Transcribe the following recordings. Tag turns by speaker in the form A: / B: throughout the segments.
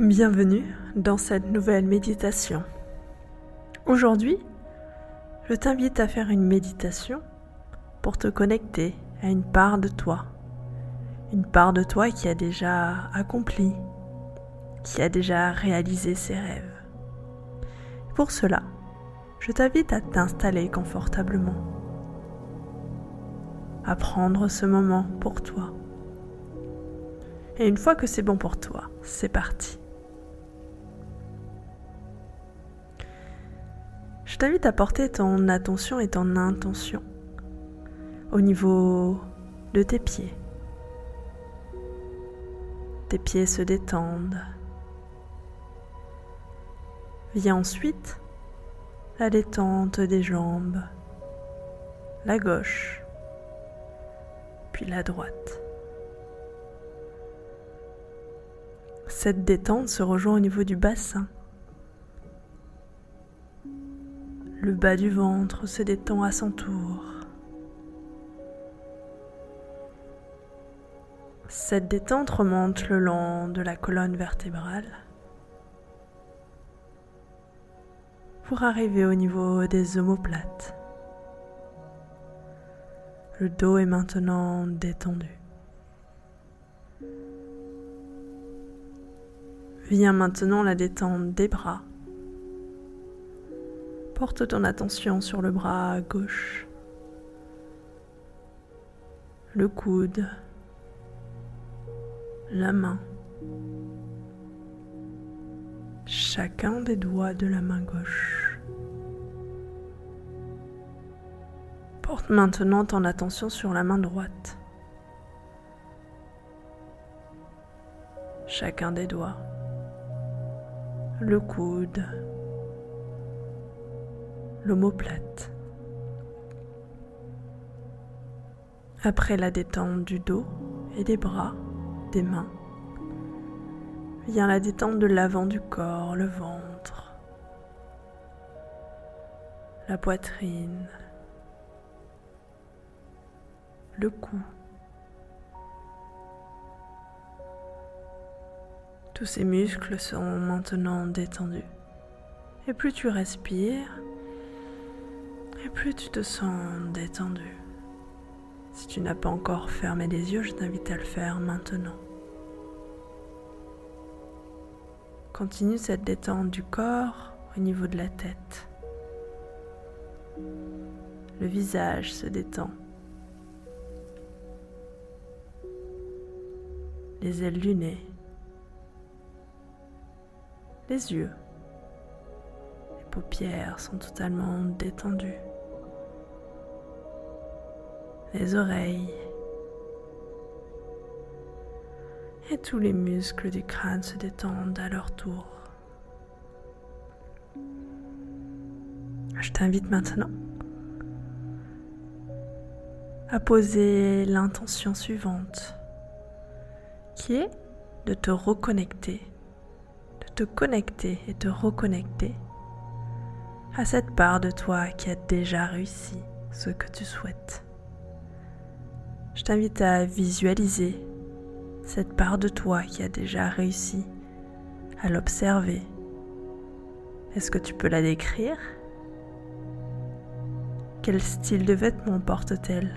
A: Bienvenue dans cette nouvelle méditation. Aujourd'hui, je t'invite à faire une méditation pour te connecter à une part de toi. Une part de toi qui a déjà accompli, qui a déjà réalisé ses rêves. Pour cela, je t'invite à t'installer confortablement, à prendre ce moment pour toi. Et une fois que c'est bon pour toi, c'est parti. Je t'invite à porter ton attention et ton intention au niveau de tes pieds. Tes pieds se détendent. Vient ensuite la détente des jambes, la gauche, puis la droite. Cette détente se rejoint au niveau du bassin Le bas du ventre se détend à son tour. Cette détente remonte le long de la colonne vertébrale pour arriver au niveau des omoplates. Le dos est maintenant détendu. Vient maintenant la détente des bras Porte ton attention sur le bras gauche, le coude, la main, chacun des doigts de la main gauche. Porte maintenant ton attention sur la main droite, chacun des doigts, le coude, l'omoplate. Après la détente du dos et des bras, des mains, vient la détente de l'avant du corps, le ventre, la poitrine, le cou. Tous ces muscles sont maintenant détendus. Et plus tu respires, et plus tu te sens détendu. Si tu n'as pas encore fermé les yeux, je t'invite à le faire maintenant. Continue cette détente du corps au niveau de la tête. Le visage se détend. Les ailes du nez. Les yeux. Les paupières sont totalement détendues les oreilles. Et tous les muscles du crâne se détendent à leur tour. Je t'invite maintenant à poser l'intention suivante, qui est de te reconnecter, de te connecter et te reconnecter à cette part de toi qui a déjà réussi ce que tu souhaites je t'invite à visualiser cette part de toi qui a déjà réussi à l'observer. Est-ce que tu peux la décrire? Quel style de vêtements porte-t-elle?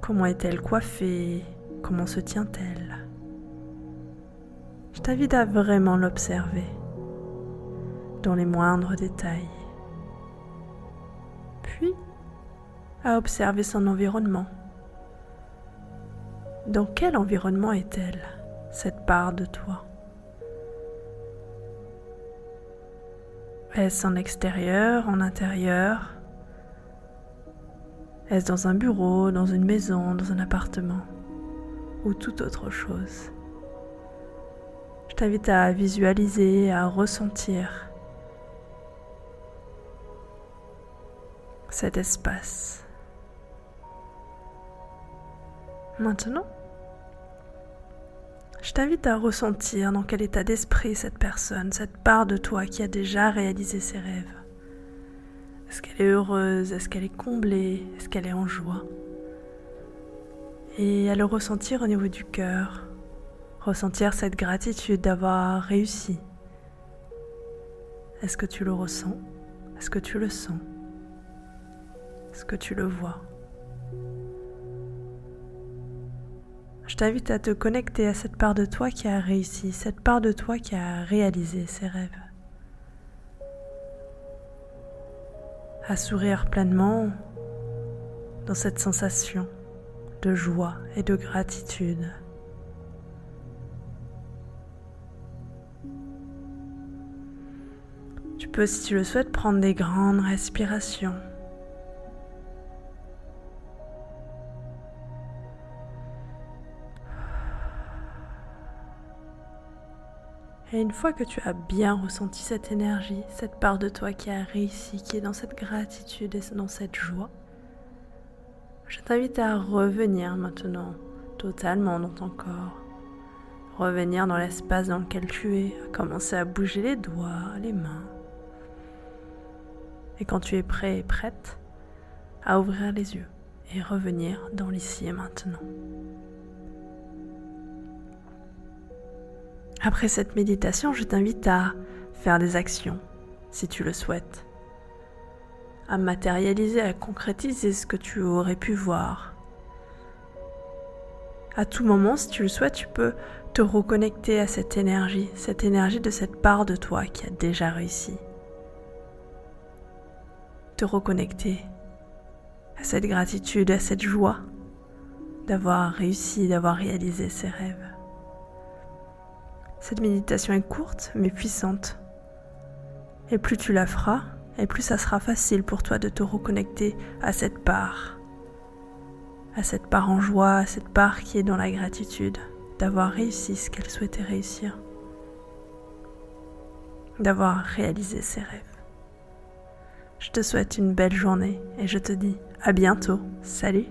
A: Comment est-elle coiffée? Comment se tient-elle? Je t'invite à vraiment l'observer dans les moindres détails. Puis, à observer son environnement. Dans quel environnement est-elle, cette part de toi? Est-ce en extérieur, en intérieur? Est-ce dans un bureau, dans une maison, dans un appartement ou toute autre chose? Je t'invite à visualiser, à ressentir cet espace. Maintenant, je t'invite à ressentir dans quel état d'esprit cette personne, cette part de toi qui a déjà réalisé ses rêves. Est-ce qu'elle est heureuse? Est-ce qu'elle est comblée? Est-ce qu'elle est en joie? Et à le ressentir au niveau du cœur, ressentir cette gratitude d'avoir réussi. Est-ce que tu le ressens? Est-ce que tu le sens? Est-ce que tu le vois? Je t'invite à te connecter à cette part de toi qui a réussi, cette part de toi qui a réalisé ses rêves. À sourire pleinement dans cette sensation de joie et de gratitude. Tu peux, si tu le souhaites, prendre des grandes respirations. Et une fois que tu as bien ressenti cette énergie, cette part de toi qui a réussi, qui est dans cette gratitude et dans cette joie, je t'invite à revenir maintenant totalement dans ton corps. Revenir dans l'espace dans lequel tu es, à commencer à bouger les doigts, les mains. Et quand tu es prêt et prête, à ouvrir les yeux et revenir dans l'ici et maintenant. Après cette méditation, je t'invite à faire des actions, si tu le souhaites, à matérialiser, à concrétiser ce que tu aurais pu voir. À tout moment, si tu le souhaites, tu peux te reconnecter à cette énergie, cette énergie de cette part de toi qui a déjà réussi te reconnecter à cette gratitude, à cette joie d'avoir réussi, d'avoir réalisé ses rêves. Cette méditation est courte mais puissante. Et plus tu la feras, et plus ça sera facile pour toi de te reconnecter à cette part, à cette part en joie, à cette part qui est dans la gratitude d'avoir réussi ce qu'elle souhaitait réussir, d'avoir réalisé ses rêves. Je te souhaite une belle journée et je te dis à bientôt. Salut